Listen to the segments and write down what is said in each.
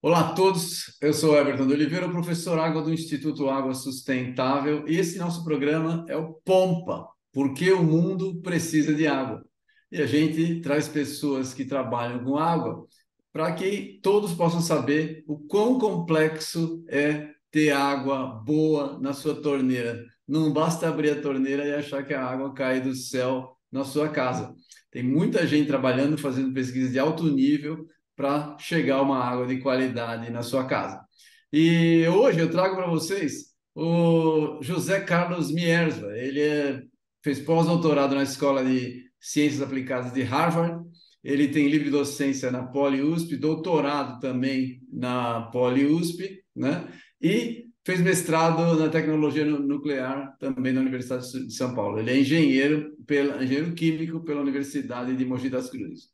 Olá a todos, eu sou Everton de Oliveira, professor Água do Instituto Água Sustentável, e esse nosso programa é o Pompa, porque o mundo precisa de água. E a gente traz pessoas que trabalham com água para que todos possam saber o quão complexo é ter água boa na sua torneira. Não basta abrir a torneira e achar que a água cai do céu na sua casa. Tem muita gente trabalhando, fazendo pesquisas de alto nível para chegar uma água de qualidade na sua casa. E hoje eu trago para vocês o José Carlos Miersva. Ele é, fez pós-doutorado na Escola de Ciências Aplicadas de Harvard. Ele tem livre docência na Poli-USP, doutorado também na Poli-USP, né? E fez mestrado na tecnologia nuclear também na Universidade de São Paulo. Ele é engenheiro, pela, engenheiro químico pela Universidade de Mogi das Cruzes.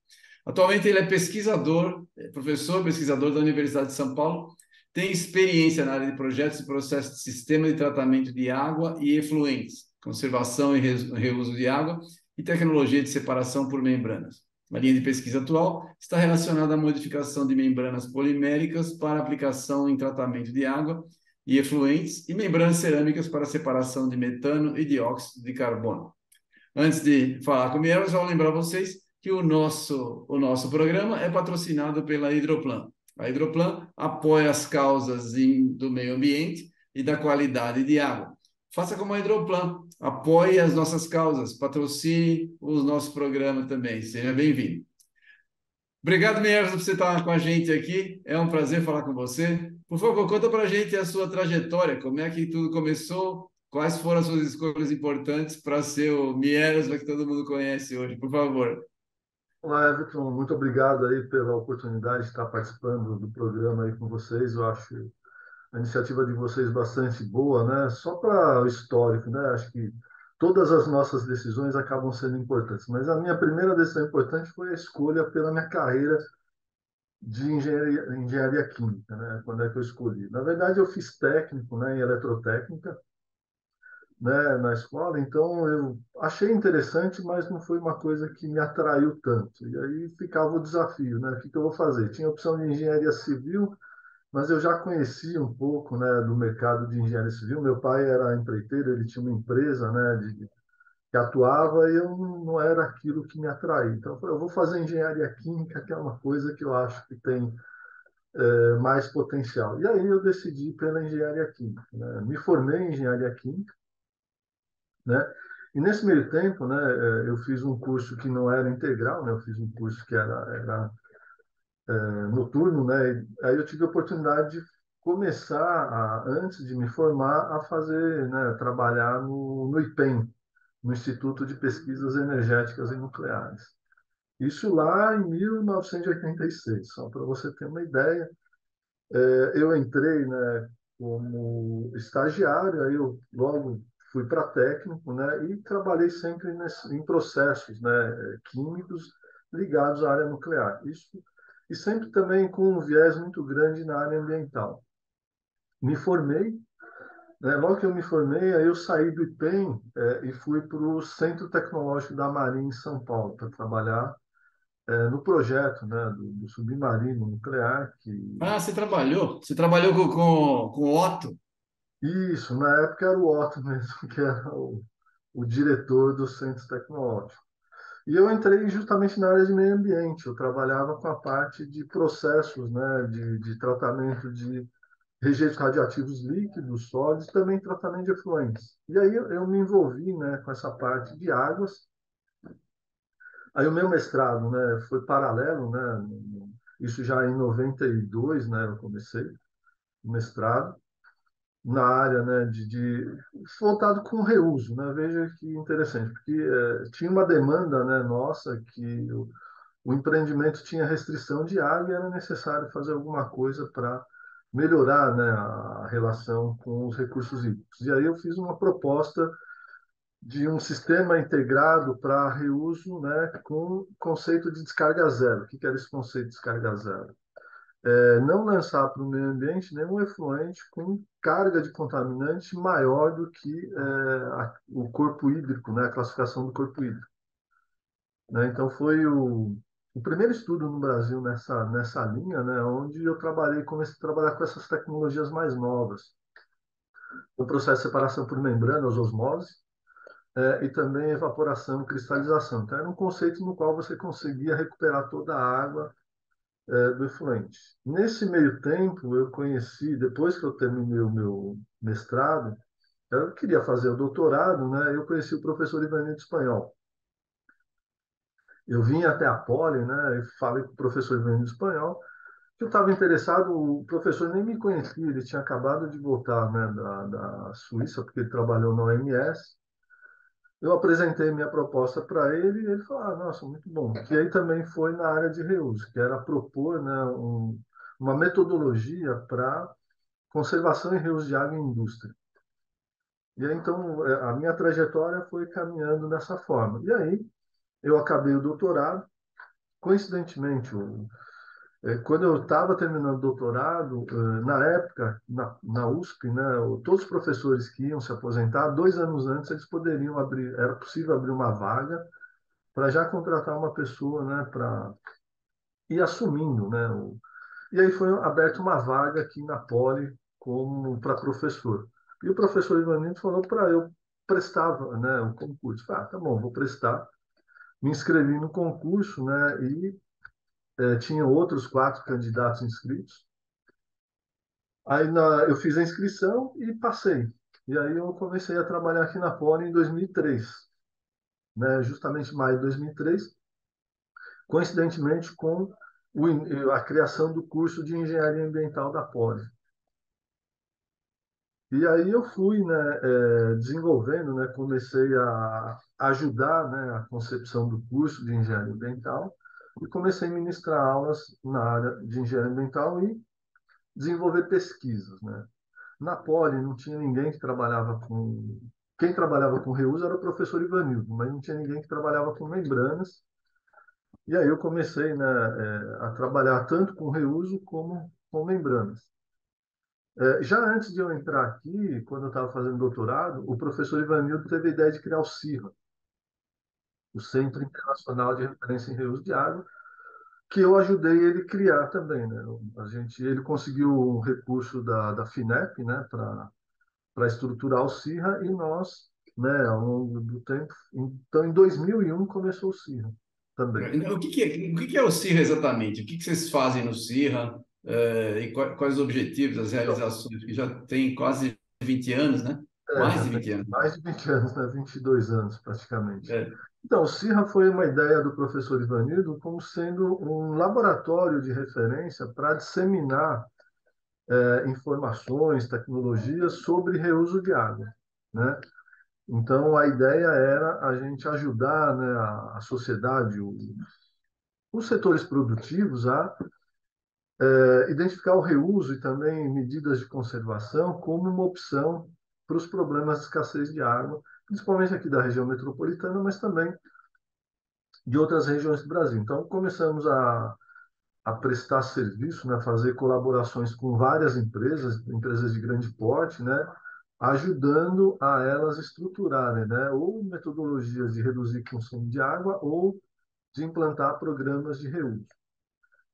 Atualmente ele é pesquisador, é professor pesquisador da Universidade de São Paulo, tem experiência na área de projetos e processos de sistema de tratamento de água e efluentes, conservação e reuso de água e tecnologia de separação por membranas. A linha de pesquisa atual está relacionada à modificação de membranas poliméricas para aplicação em tratamento de água e efluentes e membranas cerâmicas para separação de metano e dióxido de carbono. Antes de falar com o Miel, vou lembrar vocês que o nosso, o nosso programa é patrocinado pela Hidroplan. A Hidroplan apoia as causas em, do meio ambiente e da qualidade de água. Faça como a Hidroplan, apoie as nossas causas, patrocine os nossos programas também. Seja bem-vindo. Obrigado, Mierzo, por você estar com a gente aqui. É um prazer falar com você. Por favor, conta para a gente a sua trajetória, como é que tudo começou, quais foram as suas escolhas importantes para ser o Mieres, que todo mundo conhece hoje, por favor. Olá, Everton, muito obrigado aí pela oportunidade de estar participando do programa aí com vocês. Eu acho a iniciativa de vocês bastante boa, né? Só para o histórico, né? Acho que todas as nossas decisões acabam sendo importantes, mas a minha primeira decisão importante foi a escolha pela minha carreira de engenharia, engenharia química, né? Quando é que eu escolhi? Na verdade, eu fiz técnico, né, em eletrotécnica, né, na escola, então eu achei interessante, mas não foi uma coisa que me atraiu tanto. E aí ficava o desafio, né? O que, que eu vou fazer? Tinha a opção de engenharia civil, mas eu já conhecia um pouco, né, do mercado de engenharia civil. Meu pai era empreiteiro, ele tinha uma empresa, né, de, que atuava eu não era aquilo que me atraía. Então eu falei, eu vou fazer engenharia química, que é uma coisa que eu acho que tem é, mais potencial. E aí eu decidi pela engenharia química. Né? Me formei em engenharia química né? E nesse meio tempo, né, é, eu fiz um curso que não era integral, né? Eu fiz um curso que era, era é, noturno, né? Aí eu tive a oportunidade de começar, a, antes de me formar, a fazer, né, trabalhar no, no IPEM, no Instituto de Pesquisas Energéticas e Nucleares. Isso lá em 1986, só para você ter uma ideia. É, eu entrei, né, como estagiário, aí eu logo fui para técnico, né, e trabalhei sempre nesse, em processos, né, químicos ligados à área nuclear. Isso e sempre também com um viés muito grande na área ambiental. Me formei, né, logo que eu me formei, aí eu saí do IPEM é, e fui para o Centro Tecnológico da Marinha em São Paulo para trabalhar é, no projeto né, do, do, submarino nuclear. Que... Ah, você trabalhou? Você trabalhou com, com, com o Otto? Isso, na época era o Otto mesmo, que era o, o diretor do centro tecnológico. E eu entrei justamente na área de meio ambiente, eu trabalhava com a parte de processos né, de, de tratamento de rejeitos radioativos líquidos, sólidos, também tratamento de efluentes. E aí eu, eu me envolvi né, com essa parte de águas. Aí o meu mestrado né, foi paralelo, né, isso já em 92, né, eu comecei o mestrado na área né, de, de voltado com reuso. Né? Veja que interessante, porque é, tinha uma demanda né, nossa que o, o, empreendimento tinha restrição de água e era necessário fazer alguma coisa para melhorar né, a relação com os recursos hídricos. E aí eu fiz uma proposta de um sistema integrado para reuso né, com conceito de descarga zero. O que era esse conceito de descarga zero? é, não lançar para o meio ambiente nenhum efluente com carga de contaminante maior do que é, a, o corpo hídrico, né, a classificação do corpo hídrico. Né? Então, foi o, o primeiro estudo no Brasil nessa, nessa linha, né, onde eu trabalhei, comecei a trabalhar com essas tecnologias mais novas. O processo de separação por membranas, osmose, é, e também evaporação, cristalização. Então, era um conceito no qual você conseguia recuperar toda a água é, do efluente. Nesse meio tempo, eu conheci, depois que eu terminei o meu mestrado, eu queria fazer o doutorado, né? Eu conheci o professor Ivanildo Espanhol. Eu vim até a Poli, né? E falei com o professor Ivanildo Espanhol que eu estava interessado. O professor nem me conhecia, ele tinha acabado de voltar, né, da, da Suíça, porque ele trabalhou na OMS. Eu apresentei minha proposta para ele e ele falou: ah, nossa, muito bom. Que aí também foi na área de reuso, que era propor né, um, uma metodologia para conservação e reuso de água em indústria. E aí, então, é, a minha trajetória foi caminhando dessa forma. E aí, eu acabei o doutorado. Coincidentemente, é, quando eu estava terminando o doutorado, é, na época, na, na USP, né, todos os professores que iam se aposentar, dois anos antes, eles poderiam abrir, era possível abrir uma vaga para já contratar uma pessoa né, para ir assumindo. Né, o, e aí foi aberta uma vaga aqui na Poli como para professor. E o professor Ivanildo falou para eu prestar né, o concurso. Falei, ah, tá bom, vou prestar. Me inscrevi no concurso né, e é, tinha outros quatro candidatos inscritos. Aí na, eu fiz a inscrição e passei. E aí eu comecei a trabalhar aqui na Poli em 2003, né? justamente maio de 2003, coincidentemente com o, a criação do curso de Engenharia Ambiental da Poli. E aí eu fui né, é, desenvolvendo, né, comecei a ajudar né, a concepção do curso de Engenharia Ambiental e comecei a ministrar aulas na área de engenharia ambiental e desenvolver pesquisas, né? Na Poli não tinha ninguém que trabalhava com quem trabalhava com reuso era o professor Ivanildo, mas não tinha ninguém que trabalhava com membranas. E aí eu comecei, né, é, a trabalhar tanto com reuso como com membranas. É, já antes de eu entrar aqui, quando eu estava fazendo doutorado, o professor Ivanildo teve a ideia de criar o CIRA, o Centro Internacional de Referência em Reuso de Água, que eu ajudei ele criar também. Né? A gente, ele conseguiu um recurso da, da FINEP né, para estruturar o CIRRA e nós, né, ao longo do tempo, então em 2001 começou o CIRRA também. Então, o que, que, é, o que é o CIRRA exatamente? O que, que vocês fazem no CIRRA? É, e quais, os objetivos, as realizações, que já tem quase 20 anos, né? É, mais de 20 anos. Mais de 20 anos, né? 22 anos praticamente. É. Então, o CIRRA foi uma ideia do professor Ivanildo como sendo um laboratório de referência para disseminar é, informações, tecnologias sobre reuso de água. Né? Então, a ideia era a gente ajudar né, a, a sociedade, o, os setores produtivos a é, identificar o reuso e também medidas de conservação como uma opção para os problemas de escassez de água principalmente aqui da região metropolitana, mas também de outras regiões do Brasil. Então, começamos a, a prestar serviço, né, fazer colaborações com várias empresas, empresas de grande porte, né, ajudando a elas estruturarem né, ou metodologias de reduzir consumo de água ou de implantar programas de reuso.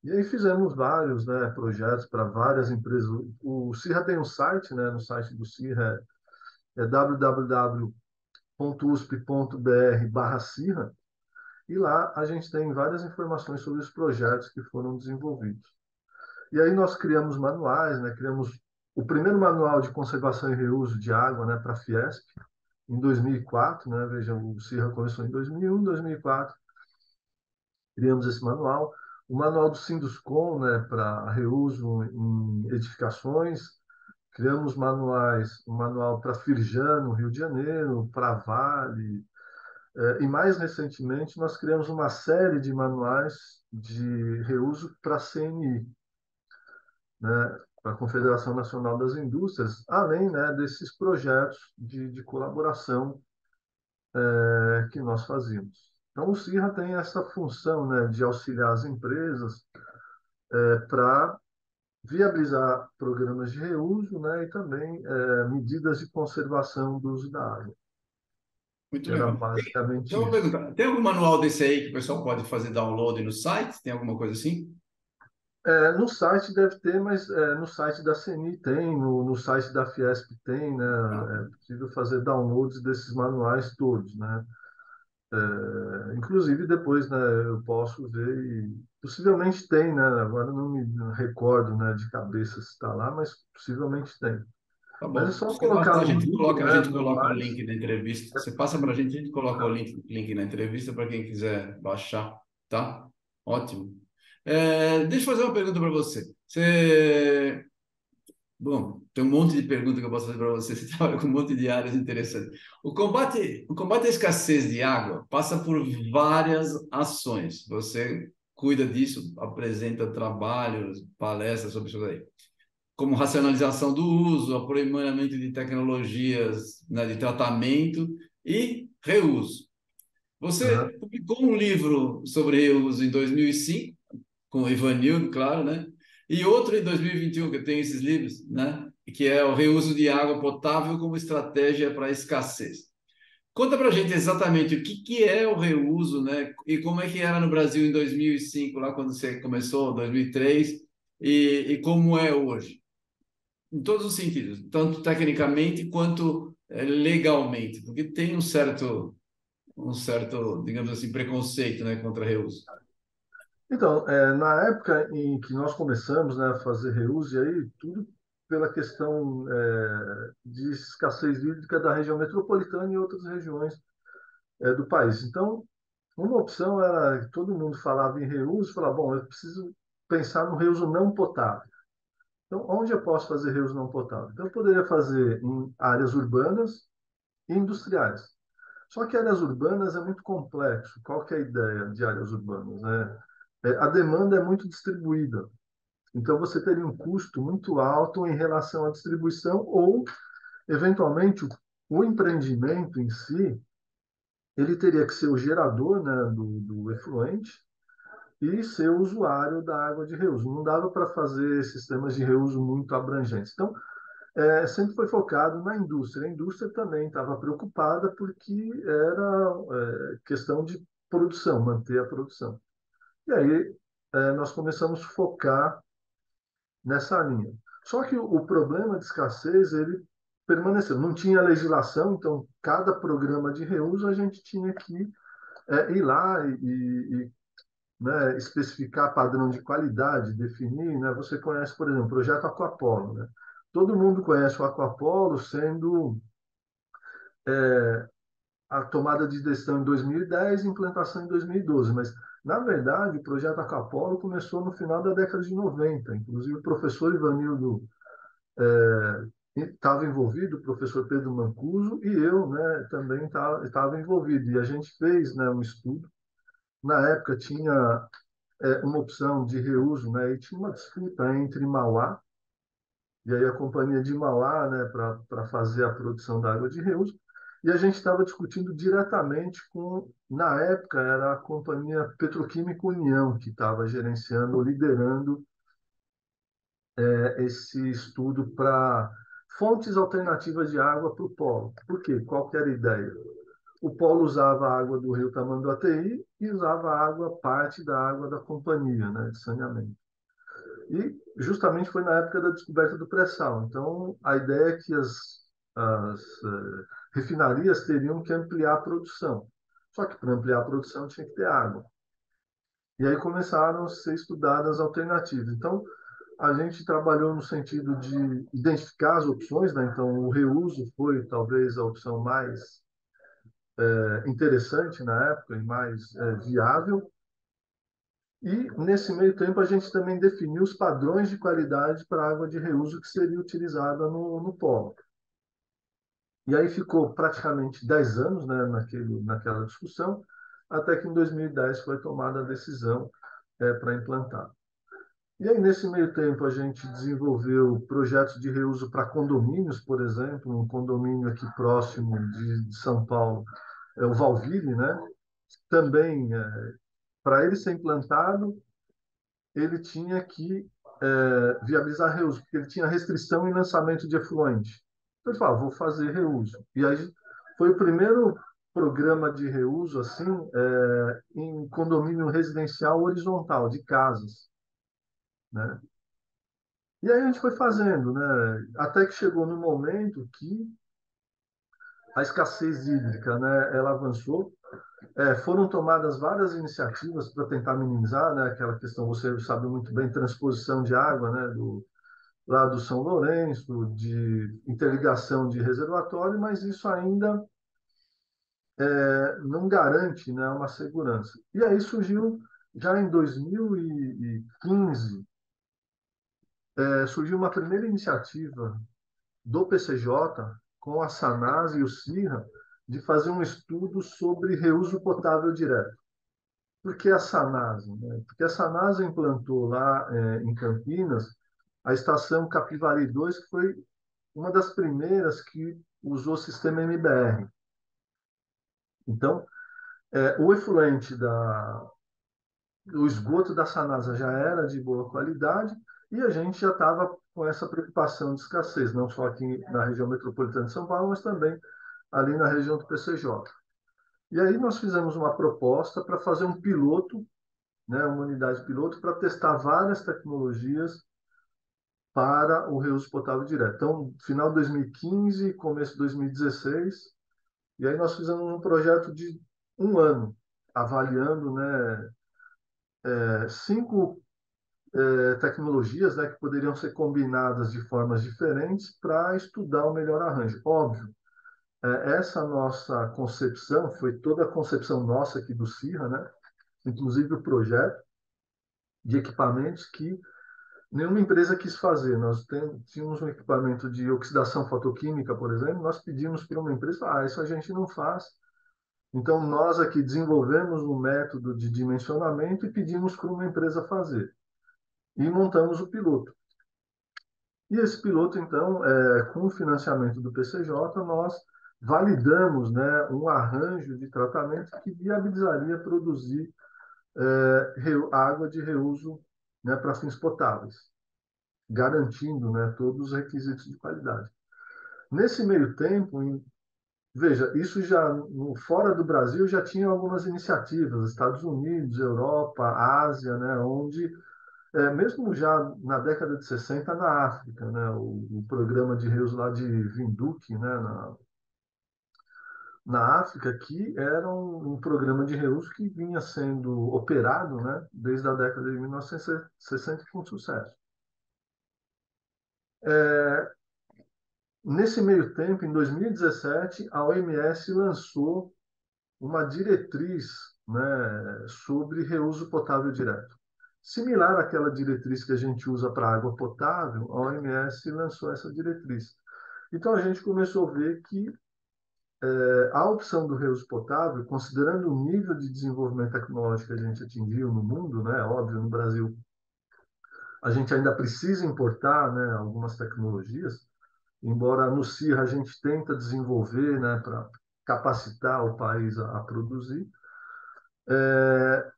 E aí fizemos vários né, projetos para várias empresas. O CIRRA tem um site, né, no site do CIRRA é, é www usp.br barra Cirra, e lá a gente tem várias informações sobre os projetos que foram desenvolvidos. E aí nós criamos manuais, né? criamos o primeiro manual de conservação e reuso de água né, para a Fiesp, em 2004, né? vejam, o CIRRA começou em 2001, 2004, criamos esse manual. O manual do Sinduscom, né, para reuso em edificações, Criamos manuais, um manual para Firjan, no Rio de Janeiro, para Vale, é, e mais recentemente nós criamos uma série de manuais de reuso para a CNI, né, para a Confederação Nacional das Indústrias, além né, desses projetos de, de colaboração é, que nós fazíamos. Então, o CIRRA tem essa função né, de auxiliar as empresas é, para viabilizar programas de reuso né, e também é, medidas de conservação do uso da água. Muito Era legal. basicamente então, perguntar, tem algum manual desse aí que o pessoal pode fazer download no site? Tem alguma coisa assim? É, no site deve ter, mas é, no site da CNI tem, no, no site da Fiesp tem, né? Ah. É possível fazer downloads desses manuais todos, né? É, inclusive depois, né, eu posso ver e possivelmente tem, né? Agora não me recordo, né, de cabeça se está lá, mas possivelmente tem. Tá bom. Mas é só colocar. A gente coloca, né, a gente coloca o link da entrevista. Você passa para a gente, a gente coloca o link, link na entrevista para quem quiser baixar, tá? Ótimo. É, deixa eu fazer uma pergunta para você. Você Bom, tem um monte de perguntas que eu posso fazer para você. Você trabalha com um monte de áreas interessantes. O combate, o combate à escassez de água passa por várias ações. Você cuida disso, apresenta trabalhos, palestras sobre isso aí. Como racionalização do uso, aprimoramento de tecnologias né, de tratamento e reuso. Você uhum. publicou um livro sobre reuso em 2005, com o Ivanildo, claro, né? E outro em 2021, que tenho esses livros, né? que é o reuso de água potável como estratégia para a escassez. Conta para gente exatamente o que, que é o reuso, né? E como é que era no Brasil em 2005, lá quando você começou, 2003, e, e como é hoje. Em todos os sentidos, tanto tecnicamente quanto é, legalmente, porque tem um certo, um certo, digamos assim, preconceito, né, contra reuso. Então, é, na época em que nós começamos né, a fazer reuso, e aí tudo pela questão é, de escassez hídrica da região metropolitana e outras regiões é, do país. Então, uma opção era, todo mundo falava em reuso, falava, bom, eu preciso pensar no reuso não potável. Então, onde eu posso fazer reuso não potável? Então, eu poderia fazer em áreas urbanas e industriais. Só que áreas urbanas é muito complexo. Qual que é a ideia de áreas urbanas? Né? É, a demanda é muito distribuída. Então, você teria um custo muito alto em relação à distribuição ou, eventualmente, o empreendimento em si, ele teria que ser o gerador né, do, do efluente e ser o usuário da água de reuso. Não dava para fazer sistemas de reuso muito abrangentes. Então, é, sempre foi focado na indústria. A indústria também estava preocupada porque era é, questão de produção, manter a produção. E aí é, nós começamos a focar nessa linha. Só que o, problema de escassez ele permaneceu. Não tinha legislação, então cada programa de reuso a gente tinha que é, ir lá e, e né, especificar padrão de qualidade, definir. Né? Você conhece, por exemplo, o projeto Aquapolo. Né? Todo mundo conhece o Aquapolo sendo é, a tomada de decisão em 2010 e implantação em 2012, mas na verdade, o projeto Acapolo começou no final da década de 90. Inclusive, o professor Ivanildo estava é, envolvido, o professor Pedro Mancuso, e eu né, também estava envolvido. E a gente fez né, um estudo. Na época, tinha é, uma opção de reuso, né, e tinha uma disputa entre Mauá, e aí a companhia de Mauá, né, para fazer a produção da água de reuso, e a gente estava discutindo diretamente com, na época, era a companhia Petroquímica União, que estava gerenciando, liderando é, esse estudo para fontes alternativas de água para o polo. Por quê? Qual era a ideia? O polo usava a água do rio Tamanduateí e usava a água, parte da água da companhia né, de saneamento. E justamente foi na época da descoberta do pré-sal. Então, a ideia é que as, as uh, refinarias teriam que ampliar a produção. Só que para ampliar a produção tinha que ter água. E aí começaram a ser estudadas alternativas. Então, a gente trabalhou no sentido de identificar as opções, né? então o reuso foi talvez a opção mais é, interessante na época e mais é, viável. E nesse meio tempo a gente também definiu os padrões de qualidade para a água de reuso que seria utilizada no, no polo. E aí ficou praticamente 10 anos né, naquele, naquela discussão, até que em 2010 foi tomada a decisão é, para implantar. E aí, nesse meio tempo, a gente desenvolveu projetos de reuso para condomínios, por exemplo, um condomínio aqui próximo de, de São Paulo, é o Valville, né? Também, é, para ele ser implantado, ele tinha que é, viabilizar reuso, porque ele tinha restrição em lançamento de efluente. Ele falou, vou fazer reuso. E aí foi o primeiro programa de reuso assim é, em condomínio residencial horizontal de casas, né? E aí a gente foi fazendo, né? Até que chegou no momento que a escassez hídrica, né? Ela avançou. É, foram tomadas várias iniciativas para tentar minimizar, né? Aquela questão, você sabe muito bem, transposição de água, né? Do, lá do São Lourenço, de interligação de reservatório, mas isso ainda é, não garante né, uma segurança. E aí surgiu, já em 2015, é, surgiu uma primeira iniciativa do PCJ com a Sanaz e o CIRRA de fazer um estudo sobre reuso potável direto. Por que a Sanasa? Né? Porque a Sanasa implantou lá é, em Campinas a estação Capivari 2, que foi uma das primeiras que usou o sistema MBR. Então, é, o efluente da o esgoto da Sanasa já era de boa qualidade e a gente já estava com essa preocupação de escassez, não só aqui na região metropolitana de São Paulo, mas também ali na região do PCJ. E aí nós fizemos uma proposta para fazer um piloto, né, uma unidade piloto, para testar várias tecnologias para o reuso potável direto. Então, final de 2015, começo de 2016, e aí nós fizemos um projeto de um ano, avaliando né, é, cinco é, tecnologias né, que poderiam ser combinadas de formas diferentes para estudar o melhor arranjo. Óbvio, é, essa nossa concepção foi toda a concepção nossa aqui do CIRRA, né? inclusive o projeto de equipamentos que nenhuma empresa quis fazer. Nós tínhamos um equipamento de oxidação fotoquímica, por exemplo, nós pedimos para uma empresa, ah, isso a gente não faz. Então, nós aqui desenvolvemos um método de dimensionamento e pedimos para uma empresa fazer. E montamos o piloto. E esse piloto, então, é, com o financiamento do PCJ, nós validamos né, um arranjo de tratamento que viabilizaria produzir é, água de reuso né, para fins potáveis, garantindo né, todos os requisitos de qualidade. Nesse meio tempo, em, veja, isso já no, fora do Brasil já tinha algumas iniciativas, Estados Unidos, Europa, Ásia, né, onde é, mesmo já na década de 60 na África, né, o, o programa de rios lá de Vinduque, né, na, na África, que era um, um, programa de reuso que vinha sendo operado né, desde a década de 1960 com sucesso. É, nesse meio tempo, em 2017, a OMS lançou uma diretriz né, sobre reuso potável direto. Similar àquela diretriz que a gente usa para água potável, a OMS lançou essa diretriz. Então a gente começou a ver que é, a opção do reuso potável, considerando o nível de desenvolvimento tecnológico que a gente atingiu no mundo, né, óbvio, no Brasil, a gente ainda precisa importar né, algumas tecnologias, embora no CIR a gente tenta desenvolver né, para capacitar o país a, a produzir, é,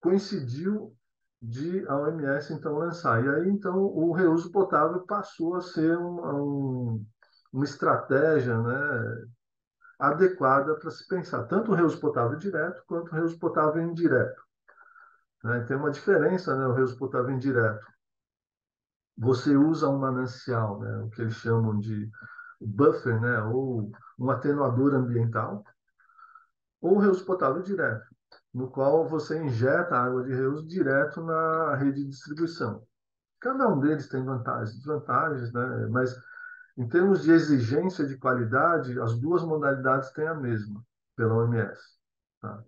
coincidiu de a OMS então lançar. E aí então o reuso potável passou a ser um, um uma estratégia né, adequada para se pensar, tanto o reuso potável direto quanto o reuso potável indireto. Né? Tem uma diferença, né, o reuso potável indireto. Você usa um manancial, né, o que eles chamam de buffer, né, ou um atenuador ambiental, ou reuso potável direto, no qual você injeta água de reuso direto na rede de distribuição. Cada um deles tem vantagens e desvantagens, né, mas em termos de exigência de qualidade, as duas modalidades têm a mesma, pela OMS. Tá?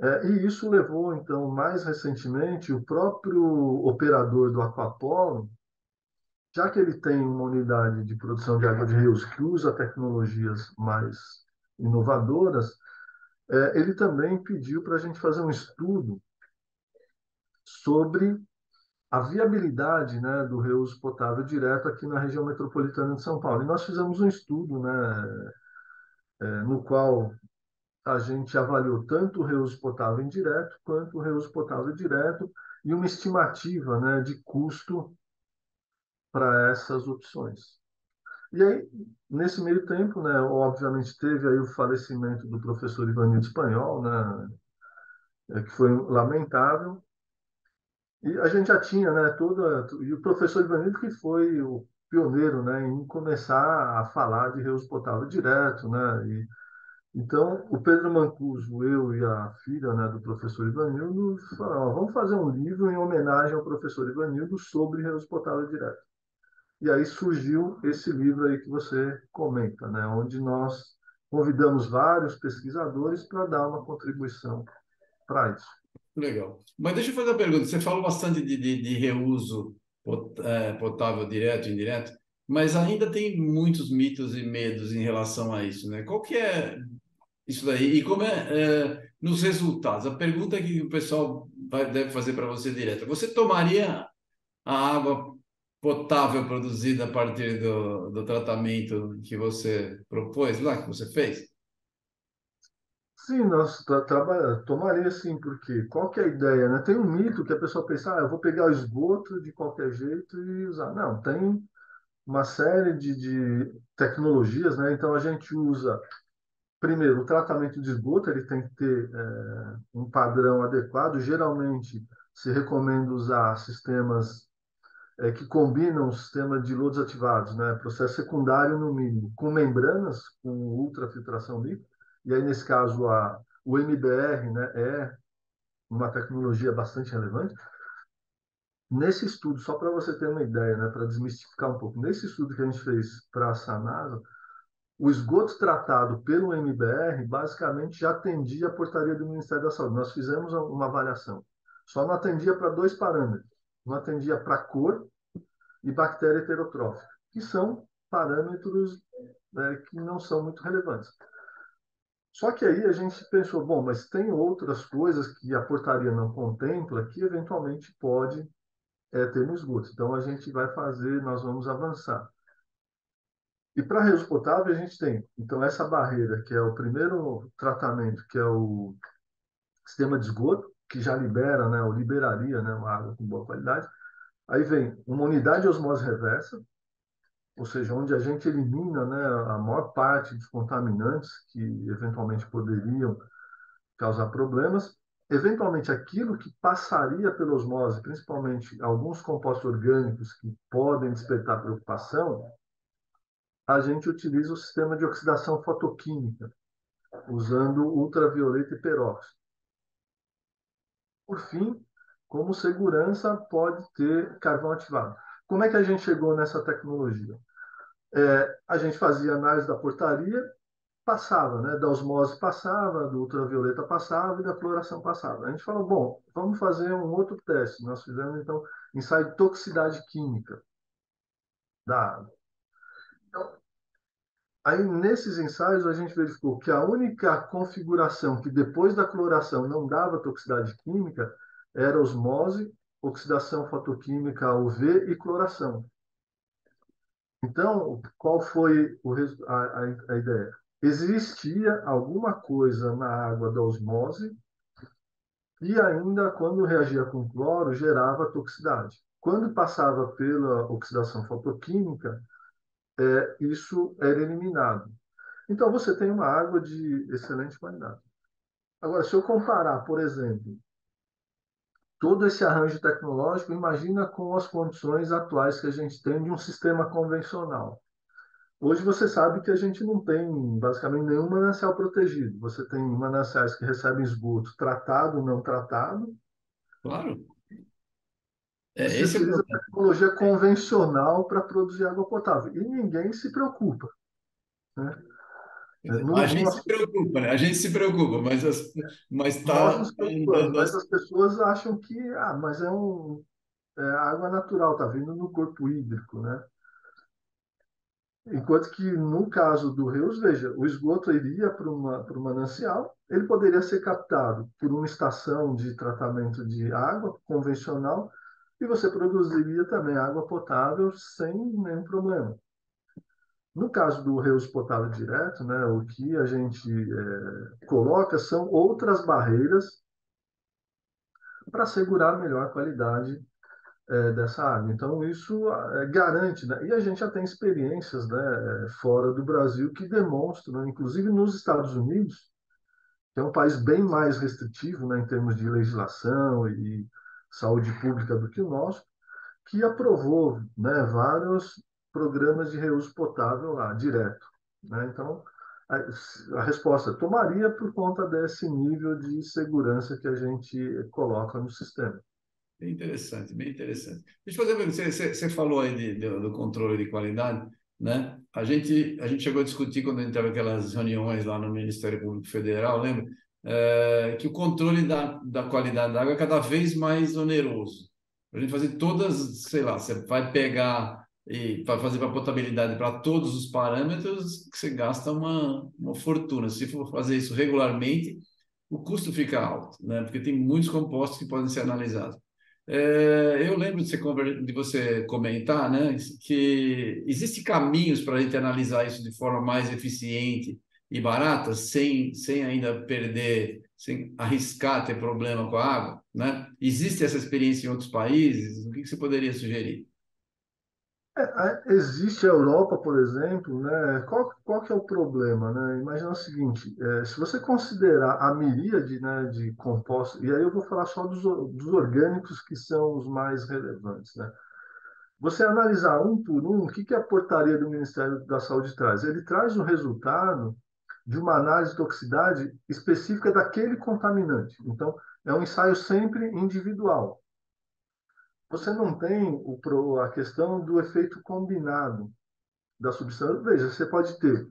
É, e isso levou, então, mais recentemente, o próprio operador do Aquapolo, já que ele tem uma unidade de produção de água de rios que usa tecnologias mais inovadoras, é, ele também pediu para a gente fazer um estudo sobre a viabilidade né, do reuso potável direto aqui na região metropolitana de São Paulo. E nós fizemos um estudo né, é, no qual a gente avaliou tanto o reuso potável indireto quanto o reuso potável direto e uma estimativa né, de custo para essas opções. E aí, nesse meio tempo, né, obviamente teve aí o falecimento do professor Ivanildo Espanhol, né, é, que foi lamentável, e a gente já tinha, né, toda e o professor Ivanildo que foi o pioneiro, né, em começar a falar de reuso potável direto, né, e então, o Pedro Mancuso, eu e a filha né, do professor Ivanildo, falaram, vamos fazer um livro em homenagem ao professor Ivanildo sobre reuso potável direto. E aí surgiu esse livro aí que você comenta, né, onde nós convidamos vários pesquisadores para dar uma contribuição para isso. Legal. Mas deixa eu fazer uma pergunta. Você falou bastante de, de, de reuso é, potável direto e indireto, mas ainda tem muitos mitos e medos em relação a isso, né? Qual que é isso daí. E como é, é nos resultados? A pergunta que o pessoal vai, deve fazer para você direto: você tomaria a água potável produzida a partir do, do tratamento que você propôs lá, que você fez? Sim, nós trabalha, tomaria sim, porque qual que é a ideia, né? Tem um mito que a pessoa pensa, ah, eu vou pegar o esgoto de qualquer jeito e usar. Não, tem uma série de, de tecnologias, né? Então a gente usa primeiro, o tratamento de esgoto ele tem que ter é, um padrão adequado. Geralmente, se recomenda usar sistemas é, que combinam o sistema de lodos ativados, né? processo secundário no mínimo, com membranas, com ultrafiltração líquida. E aí, nesse caso, a, o MBR né, é uma tecnologia bastante relevante. Nesse estudo, só para você ter uma ideia, né, para desmistificar um pouco, nesse estudo que a gente fez para a Sanasa, o esgoto tratado pelo MBR basicamente já atendia a portaria do Ministério da Saúde. Nós fizemos uma avaliação. Só não atendia para dois parâmetros. Não atendia para cor e bactéria heterotrófica, que são parâmetros né, que não são muito relevantes. Só que aí a gente pensou, bom, mas tem outras coisas que a portaria não contempla que eventualmente pode é, ter no esgoto. Então a gente vai fazer, nós vamos avançar. E para reuso potável, a gente tem, então, essa barreira, que é o primeiro tratamento, que é o sistema de esgoto, que já libera, né, ou liberaria né, uma água com boa qualidade. Aí vem uma unidade de osmose reversa, ou seja, onde a gente elimina né, a maior parte dos contaminantes que eventualmente poderiam causar problemas. Eventualmente, aquilo que passaria pela osmose, principalmente alguns compostos orgânicos que podem despertar preocupação, a gente utiliza o sistema de oxidação fotoquímica, usando ultravioleta e peróxido. Por fim, como segurança, pode ter carvão ativado. Como é que a gente chegou nessa tecnologia? É, a gente fazia análise da portaria, passava, né? da osmose passava, do ultravioleta passava e da floração passava. A gente falou, bom, vamos fazer um outro teste. Nós fizemos, então, ensaio de toxicidade química da água. Então, aí nesses ensaios a gente verificou que a única configuração que depois da cloração não dava toxicidade química era osmose, oxidação fotoquímica UV e cloração. Então, qual foi o, a, a, ideia? Existia alguma coisa na água da osmose e ainda quando reagia com cloro gerava toxicidade. Quando passava pela oxidação fotoquímica, é, isso era eliminado. Então, você tem uma água de excelente qualidade. Agora, se eu comparar, por exemplo, todo esse arranjo tecnológico, imagina com as condições atuais que a gente tem de um sistema convencional. Hoje você sabe que a gente não tem basicamente nenhum manancial protegido. Você tem mananciais que recebem esgoto tratado, não tratado. Claro. É, Você esse utiliza é tecnologia convencional para produzir água potável. E ninguém se preocupa. Né? A gente se preocupa, né? A gente se preocupa, mas as, mas tá mas as pessoas acham que ah, mas é um é água natural, tá vindo no corpo hídrico, né? Enquanto que no caso do Rios, veja, o esgoto iria para o manancial, ele poderia ser captado por uma estação de tratamento de água convencional e você produziria também água potável sem nenhum problema. No caso do reuso potável direto, né, o que a gente é, coloca são outras barreiras, para assegurar melhor a qualidade é, dessa água. Então, isso é, garante, né? e a gente já tem experiências né, é, fora do Brasil que demonstram, né? inclusive nos Estados Unidos, que é um país bem mais restritivo né, em termos de legislação e saúde pública do que o nosso, que aprovou né, vários programas de reuso potável lá, direto. Né? Então, a, a resposta tomaria por conta desse nível de segurança que a gente coloca no sistema. Bem interessante, bem interessante. Deixa eu fazer uma você, você, você falou aí de, de, do controle de qualidade, né? A gente, a gente chegou a discutir quando a gente teve aquelas reuniões lá no Ministério Público Federal, lembra? É, que o controle da, da qualidade da água é cada vez mais oneroso. A gente fazer todas, sei lá, você vai pegar e para fazer a potabilidade para todos os parâmetros, você gasta uma, uma fortuna. Se for fazer isso regularmente, o custo fica alto, né? Porque tem muitos compostos que podem ser analisados. É, eu lembro de você, de você comentar né, que existem caminhos para a gente analisar isso de forma mais eficiente e barata, sem, sem ainda perder, sem arriscar ter problema com a água. Né? Existe essa experiência em outros países? O que você poderia sugerir? É, existe a Europa, por exemplo, né? Qual, qual que é o problema, né? Imagina o seguinte: é, se você considerar a miríade né, de compostos, e aí eu vou falar só dos, dos orgânicos que são os mais relevantes, né? Você analisar um por um, o que, que a portaria do Ministério da Saúde traz? Ele traz o resultado de uma análise de toxicidade específica daquele contaminante. Então, é um ensaio sempre individual você não tem o, a questão do efeito combinado da substância. Veja, você pode ter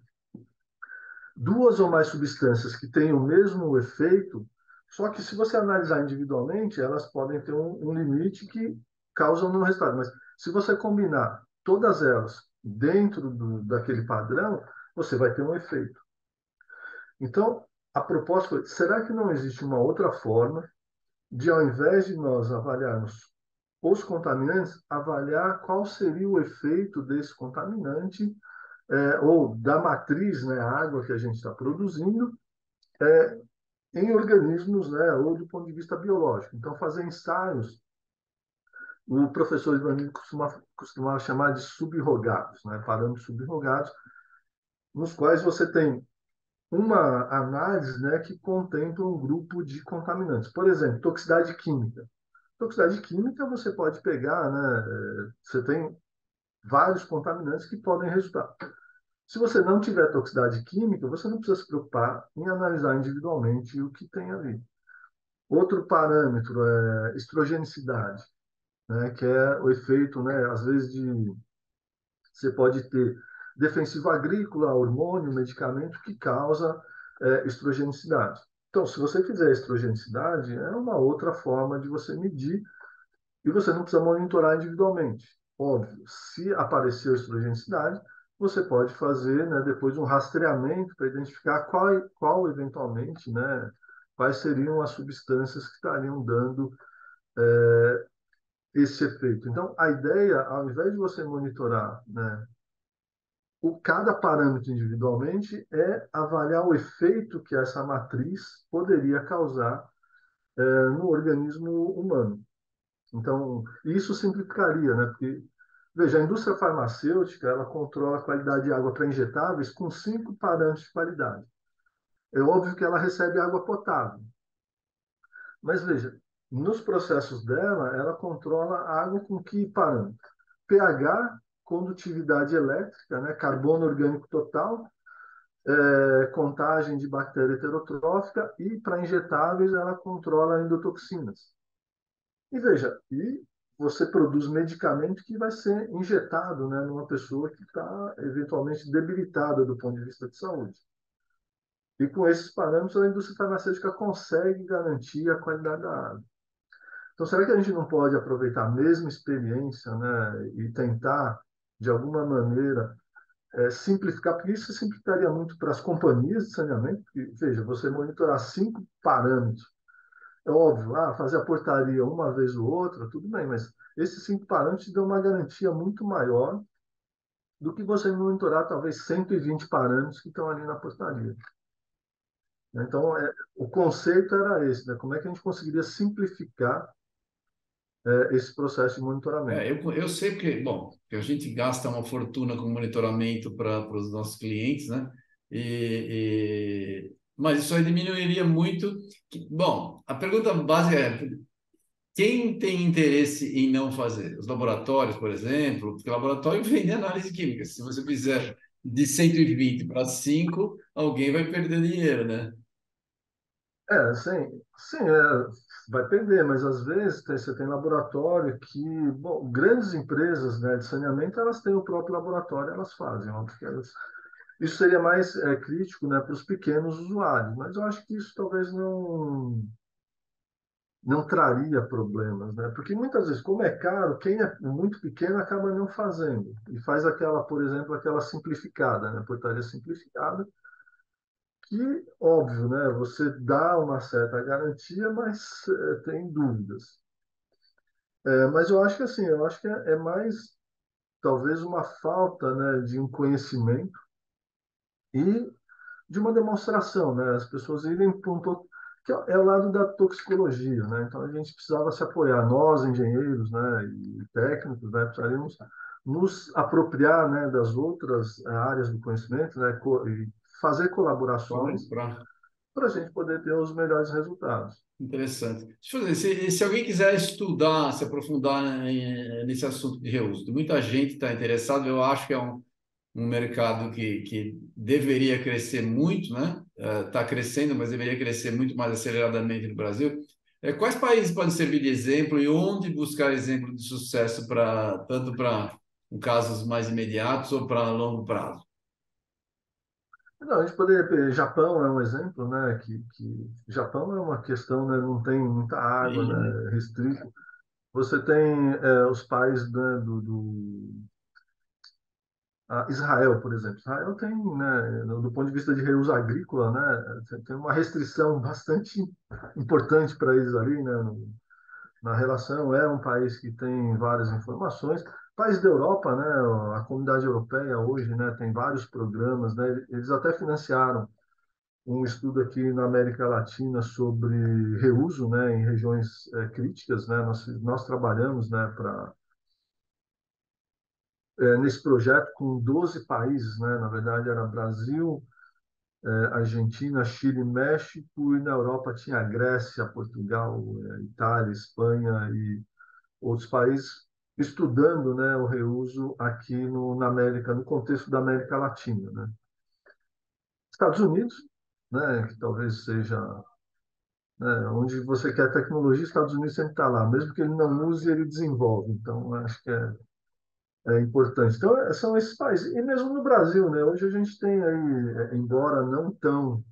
duas ou mais substâncias que têm o mesmo efeito, só que se você analisar individualmente, elas podem ter um, um limite que causa um resultado. Mas se você combinar todas elas dentro do, daquele padrão, você vai ter um efeito. Então, a proposta foi: será que não existe uma outra forma de, ao invés de nós avaliarmos os contaminantes, avaliar qual seria o efeito desse contaminante é, ou da matriz, né, água que a gente está produzindo, é, em organismos, né, ou do ponto de vista biológico. Então, fazer ensaios, o professor Ivanildo costumava, costumava chamar de subrogados, né, parâmetros subrogados, nos quais você tem uma análise né, que contempla um grupo de contaminantes. Por exemplo, toxicidade química. Toxicidade química você pode pegar, né? Você tem vários contaminantes que podem resultar. Se você não tiver toxicidade química, você não precisa se preocupar em analisar individualmente o que tem ali. Outro parâmetro é estrogenicidade, né? Que é o efeito, né? Às vezes de você pode ter defensivo agrícola, hormônio, medicamento que causa é, estrogenicidade. Então, se você fizer estrogenicidade, é uma outra forma de você medir e você não precisa monitorar individualmente. Óbvio, se apareceu estrogenicidade, você pode fazer né, depois um rastreamento para identificar qual, qual eventualmente, né, quais seriam as substâncias que estariam dando é, esse efeito. Então, a ideia, ao invés de você monitorar né, o, cada parâmetro individualmente é avaliar o efeito que essa matriz poderia causar é, no organismo humano. Então, isso simplificaria, né? Porque, veja, a indústria farmacêutica ela controla a qualidade de água para injetáveis com cinco parâmetros de qualidade. É óbvio que ela recebe água potável. Mas, veja, nos processos dela, ela controla a água com que parâmetro? pH condutividade elétrica, né, carbono orgânico total, é, contagem de bactéria heterotrófica e, para injetáveis, ela controla endotoxinas. E veja, e você produz medicamento que vai ser injetado né, numa pessoa que está eventualmente debilitada do ponto de vista de saúde. E com esses parâmetros, a indústria farmacêutica consegue garantir a qualidade da água. Então, será que a gente não pode aproveitar a mesma experiência né, e tentar de alguma maneira, é, simplificar, porque isso simplificaria muito para as companhias de saneamento, porque, veja, você monitorar cinco parâmetros, é óbvio, ah, fazer a portaria uma vez ou outra, tudo bem, mas esses cinco parâmetros dão uma garantia muito maior do que você monitorar talvez 120 parâmetros que estão ali na portaria. Então, é, o conceito era esse, né? Como é que a gente conseguiria simplificar é, esse processo de monitoramento? É, eu, eu sei que, bom, que a gente gasta uma fortuna com monitoramento para os nossos clientes, né? E, e, mas isso aí diminuiria muito. Bom, a pergunta básica é: quem tem interesse em não fazer? Os laboratórios, por exemplo, porque o laboratório vende análise química. Se você fizer de 120 para 5, alguém vai perder dinheiro, né? É, sim, sim, é, vai perder, mas às vezes você tem laboratório que, bom, grandes empresas, né, de saneamento, elas têm o próprio laboratório, elas fazem, óbvio que elas, isso seria mais é, crítico, né, para os pequenos usuários, mas eu acho que isso talvez não não traria problemas, né? Porque muitas vezes, como é caro, quem é muito pequeno acaba não fazendo e faz aquela, por exemplo, aquela simplificada, né? Portaria simplificada, que óbvio, né? Você dá uma certa garantia, mas é, tem dúvidas. É, mas eu acho que assim, eu acho que é, é mais talvez uma falta, né, de um conhecimento e de uma demonstração, né? As pessoas irem para um pouco que é o lado da toxicologia, né? Então a gente precisava se apoiar, nós engenheiros, né, e técnicos, né, precisaríamos nos apropriar, né, das outras eh, áreas do conhecimento, né, e fazer colaborações para a gente poder ter os melhores resultados. Interessante. Se, se alguém quiser estudar, se aprofundar nesse assunto de reuso, muita gente está interessada, eu acho que é um, um mercado que, que deveria crescer muito, né? Está uh, crescendo, mas deveria crescer muito mais aceleradamente no Brasil. É, quais países podem servir de exemplo e onde buscar exemplo de sucesso para tanto para casos mais imediatos ou para longo prazo? Não, a gente poderia Japão é um exemplo, né? Que, que Japão é uma questão, né? Não tem muita água, Sim. né? Restrito. Você tem é, os países né, do, do Israel, por exemplo. Israel tem, né, do ponto de vista de reuso agrícola, né, tem uma restrição bastante importante para eles ali, né, na relação. É um país que tem várias informações. País da Europa, né, a comunidade europeia hoje, né, tem vários programas, né, eles até financiaram um estudo aqui na América Latina sobre reuso, né, em regiões é, críticas, né, nós, nós trabalhamos, né, para é, nesse projeto com 12 países, né? na verdade era Brasil, é, Argentina, Chile, México e na Europa tinha Grécia, Portugal, Itália, Espanha e outros países estudando né, o reuso aqui no, na América, no contexto da América Latina. Né? Estados Unidos, né, que talvez seja né, onde você quer tecnologia, Estados Unidos sempre está lá, mesmo que ele não use, ele desenvolve. Então, acho que é é importante. Então, é, são esses países. E mesmo no Brasil, né? Hoje a gente tem aí, é, embora não tão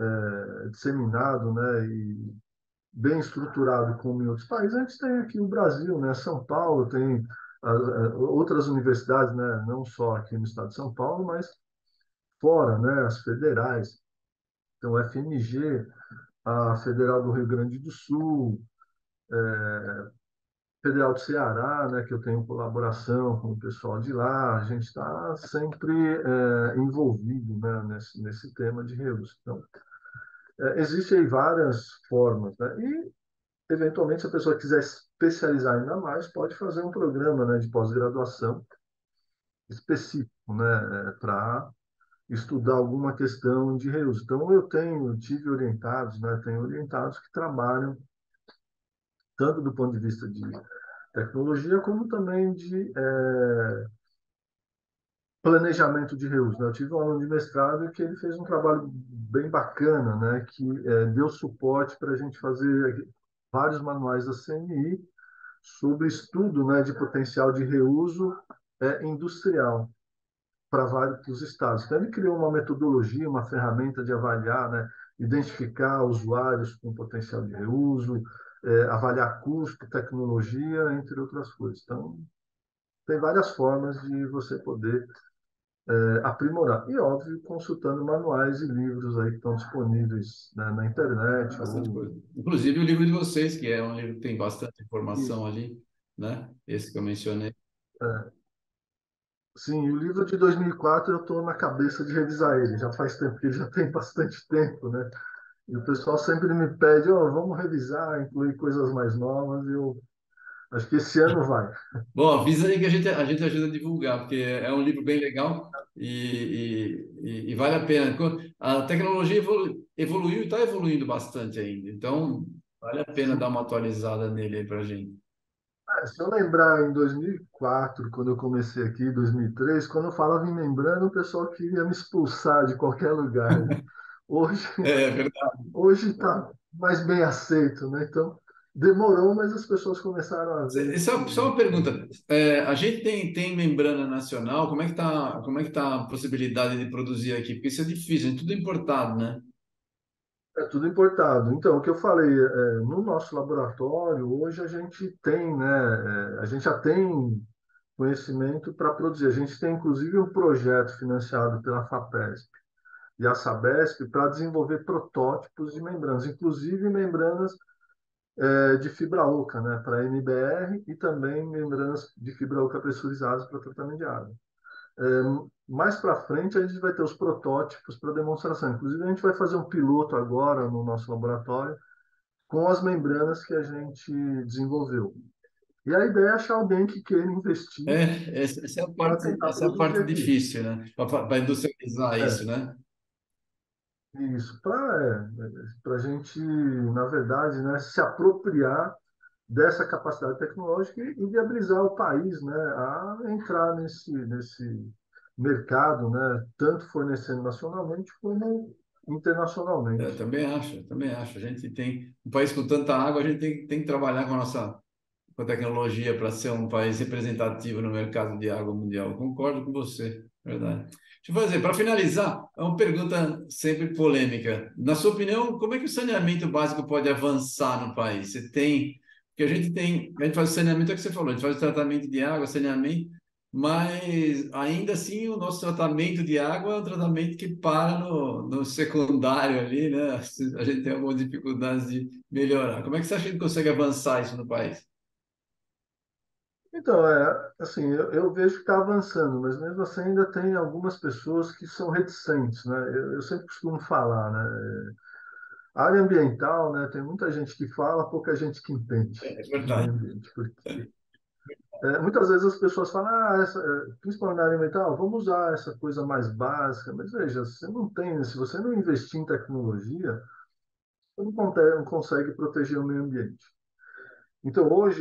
é, disseminado, né? E bem estruturado como em outros países, a gente tem aqui o Brasil, né? São Paulo tem outras universidades, né? Não só aqui no estado de São Paulo, mas fora, né? As federais. Então, FMG, a Federal do Rio Grande do Sul, é, Federal do Ceará, né, que eu tenho colaboração com o pessoal de lá, a gente está sempre é, envolvido né, nesse, nesse tema de reuso. Então, existem várias formas, né, e, eventualmente, se a pessoa quiser especializar ainda mais, pode fazer um programa né, de pós-graduação específico né, é, para estudar alguma questão de reuso. Então, eu tenho, tive orientados, né, tenho orientados que trabalham tanto do ponto de vista de tecnologia, como também de é, planejamento de reuso. Né? Eu tive um aluno de mestrado que ele fez um trabalho bem bacana, né? que é, deu suporte para a gente fazer vários manuais da CNI sobre estudo né, de potencial de reuso é, industrial para vários estados. Então, ele criou uma metodologia, uma ferramenta de avaliar, né, identificar usuários com potencial de reuso, é, avaliar custo, tecnologia, entre outras coisas. Então, tem várias formas de você poder é, aprimorar. E, óbvio, consultando manuais e livros aí que estão disponíveis né, na internet. Ou... Inclusive o livro de vocês, que é um livro que tem bastante informação Isso. ali, né? Esse que eu mencionei. É. Sim, o livro de 2004 eu estou na cabeça de revisar ele. Já faz tempo, porque ele já tem bastante tempo, né? E o pessoal sempre me pede, oh, vamos revisar, incluir coisas mais novas. E eu acho que esse ano vai. Bom, avisa aí que a gente, a gente ajuda a divulgar, porque é um livro bem legal e, e, e vale a pena. A tecnologia evolu, evoluiu e está evoluindo bastante ainda, então vale a pena dar uma atualizada nele aí para a gente. É, se eu lembrar em 2004, quando eu comecei aqui, 2003, quando eu falava em membrana, o pessoal queria me expulsar de qualquer lugar. Né? Hoje, é verdade. Hoje está mais bem aceito, né? Então, demorou, mas as pessoas começaram a ver. Só, só uma pergunta. É, a gente tem, tem membrana nacional, como é que está como é que tá a possibilidade de produzir aqui? Porque isso é difícil, é tudo importado, né? É tudo importado. Então, o que eu falei, é, no nosso laboratório, hoje a gente tem, né, é, a gente já tem conhecimento para produzir. A gente tem, inclusive, um projeto financiado pela FAPESP e a Sabesp para desenvolver protótipos de membranas, inclusive membranas é, de fibra oca, né, para MBR e também membranas de fibra oca pressurizadas para tratamento de água. É, mais para frente, a gente vai ter os protótipos para demonstração. Inclusive, a gente vai fazer um piloto agora no nosso laboratório com as membranas que a gente desenvolveu. E a ideia é achar alguém que queira investir. É, essa é a parte, essa é a parte difícil, né? Para industrializar é. isso, né? Isso, para é, a gente, na verdade, né, se apropriar dessa capacidade tecnológica e viabilizar o país né, a entrar nesse, nesse mercado, né, tanto fornecendo nacionalmente como internacionalmente. Eu também acho, também acho. A gente tem um país com tanta água, a gente tem, tem que trabalhar com a nossa com a tecnologia para ser um país representativo no mercado de água mundial. concordo com você, verdade. Deixa eu fazer, para finalizar, é uma pergunta sempre polêmica. Na sua opinião, como é que o saneamento básico pode avançar no país? Você tem. Porque a gente tem. A gente faz o saneamento, é o que você falou, a gente faz o tratamento de água, saneamento, mas ainda assim o nosso tratamento de água é um tratamento que para no, no secundário ali, né? A gente tem algumas dificuldades de melhorar. Como é que você acha que consegue avançar isso no país? Então, é, assim, eu, eu vejo que está avançando, mas mesmo assim ainda tem algumas pessoas que são reticentes, né? Eu, eu sempre costumo falar, né? A área ambiental, né? Tem muita gente que fala, pouca gente que entende. É verdade. Ambiente, porque, é, muitas vezes as pessoas falam, ah, essa, é, principalmente na área ambiental, vamos usar essa coisa mais básica, mas veja, você não tem, se você não investir em tecnologia, você não consegue proteger o meio ambiente. Então, hoje,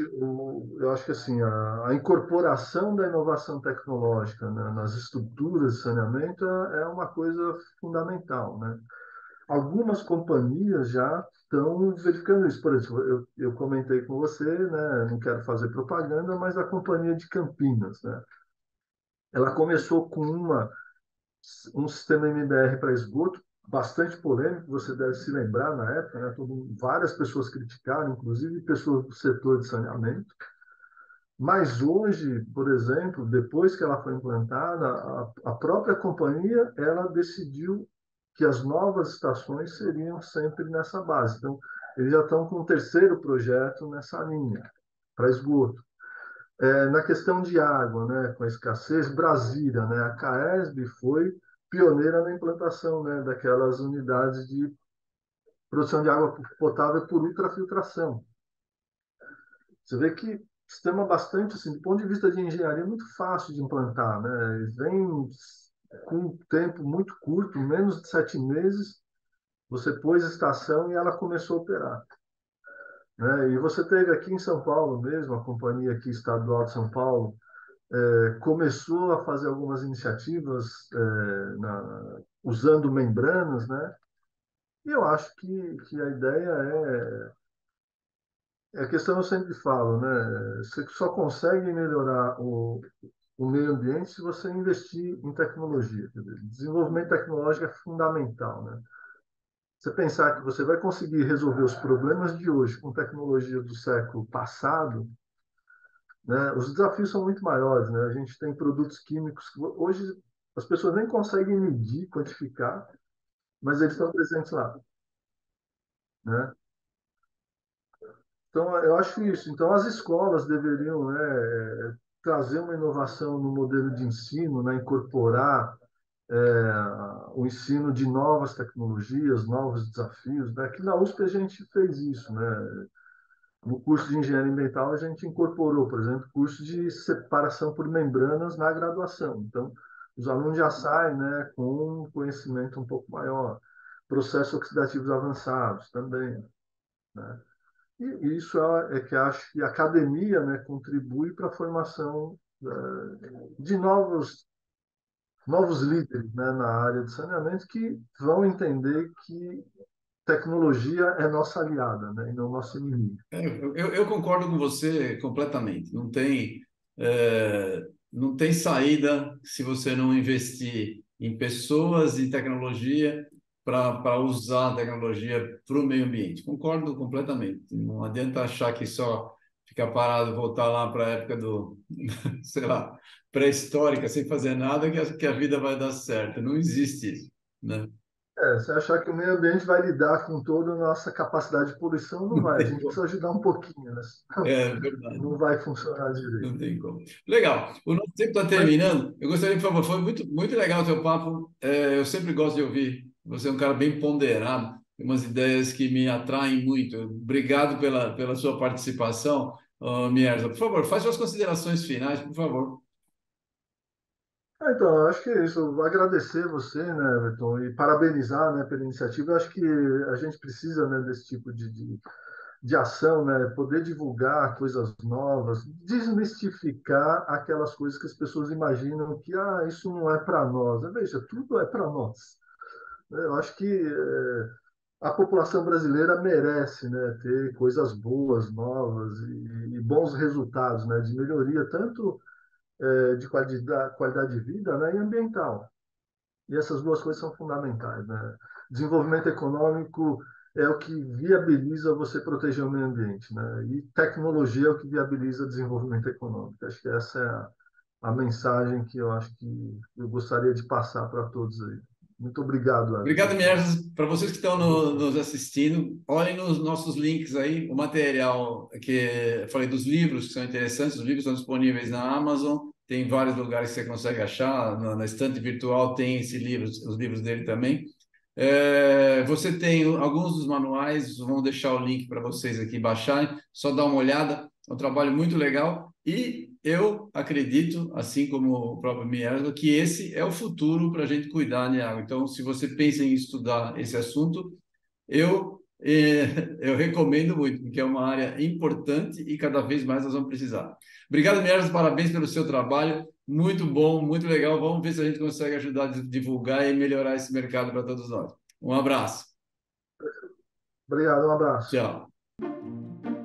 eu acho que assim, a, incorporação da inovação tecnológica né, nas estruturas de saneamento é, é uma coisa fundamental. Né? Algumas companhias já estão verificando isso. Por exemplo, eu, eu comentei com você, né, não quero fazer propaganda, mas a companhia de Campinas. Né? Ela começou com uma, um sistema MBR para esgoto bastante polêmico, você deve se lembrar na época, né? Todo, várias pessoas criticaram, inclusive pessoas do setor de saneamento. Mas hoje, por exemplo, depois que ela foi implantada, a, a própria companhia ela decidiu que as novas estações seriam sempre nessa base. Então, eles já estão com um terceiro projeto nessa linha, para esgoto. É, na questão de água, né, com a escassez, Brasília, né, a CAESB foi pioneira na implantação né, daquelas unidades de produção de água potável por ultrafiltração. Você vê que sistema bastante, assim, do ponto de vista de engenharia, muito fácil de implantar. Né? Vem com um tempo muito curto, menos de sete meses, você pôs a estação e ela começou a operar. Né? E você teve aqui em São Paulo mesmo, a companhia aqui estadual de São Paulo, é, começou a fazer algumas iniciativas é, na, usando membranas, né? E eu acho que, que a ideia é, é a questão eu sempre falo, né? Você só consegue melhorar o, o meio ambiente se você investir em tecnologia. Desenvolvimento tecnológico é fundamental, né? Você pensar que você vai conseguir resolver os problemas de hoje com tecnologia do século passado, né? Os desafios são muito maiores. Né? A gente tem produtos químicos que hoje as pessoas nem conseguem medir, quantificar, mas eles estão presentes lá. Né? Então, eu acho isso. Então, as escolas deveriam né, trazer uma inovação no modelo de ensino, né, incorporar é, o ensino de novas tecnologias, novos desafios. Né? Aqui na USP a gente fez isso. Né? No curso de engenharia ambiental a gente incorporou, por exemplo, curso de separação por membranas na graduação. Então, os alunos já saem né, com um conhecimento um pouco maior. Processos oxidativos avançados também. Né? E isso é, é, que acho que a academia né, contribui para a formação é, de novos novos líderes né, na área de saneamento que vão entender que tecnologia é nossa aliada né, e não nosso inimigo. É, eu, eu, concordo com você completamente. Não tem, é, não tem saída se você não investir em pessoas e tecnologia para usar a tecnologia para o meio ambiente. Concordo completamente. Não adianta achar que só ficar parado, voltar lá para a época do, sei lá, pré-histórica, sem fazer nada, que a, que a vida vai dar certo. Não existe isso, né? É, se achar que o meio ambiente vai lidar com toda a nossa capacidade de poluição, não vai. A gente precisa ajudar um pouquinho, né? É verdade. Não vai funcionar direito. Não tem como. Legal. O nosso tempo está terminando. Eu gostaria, por favor, foi muito, muito legal o teu papo. É, eu sempre gosto de ouvir você é um cara bem ponderado, tem umas ideias que me atraem muito. Obrigado pela, pela sua participação, uh, Mierza. Por favor, faz suas considerações finais, por favor. Ah, então, acho que é isso. Agradecer você, né, Everton, e parabenizar né, pela iniciativa. Eu acho que a gente precisa né, desse tipo de, de, de ação, né, poder divulgar coisas novas, desmistificar aquelas coisas que as pessoas imaginam que ah, isso não é para nós. Veja, tudo é para nós. Eu acho que é, a população brasileira merece né, ter coisas boas, novas e, e bons resultados né, de melhoria, tanto é, de qualidade, de vida né, e ambiental. E essas duas coisas são fundamentais. Né? Desenvolvimento econômico é o que viabiliza você proteger o meio ambiente, né? E tecnologia é o que viabiliza desenvolvimento econômico. Acho que essa é a, a mensagem que eu acho que eu gostaria de passar para todos aí. Muito obrigado. Ana. Obrigado, Mieres. Para vocês que estão no, nos assistindo, olhem nos nossos links aí, o material que falei dos livros que são interessantes, os livros estão disponíveis na Amazon, tem vários lugares que você consegue achar, na, na estante virtual tem esse livro, os livros dele também. É, você tem alguns dos manuais, vamos deixar o link para vocês aqui baixarem, só dá uma olhada, é um trabalho muito legal e eu acredito, assim como o próprio Mierlo, que esse é o futuro para a gente cuidar de água. Então, se você pensa em estudar esse assunto, eu, eu recomendo muito, porque é uma área importante e cada vez mais nós vamos precisar. Obrigado, Mierlo, parabéns pelo seu trabalho. Muito bom, muito legal. Vamos ver se a gente consegue ajudar a divulgar e melhorar esse mercado para todos nós. Um abraço. Obrigado, um abraço. Tchau.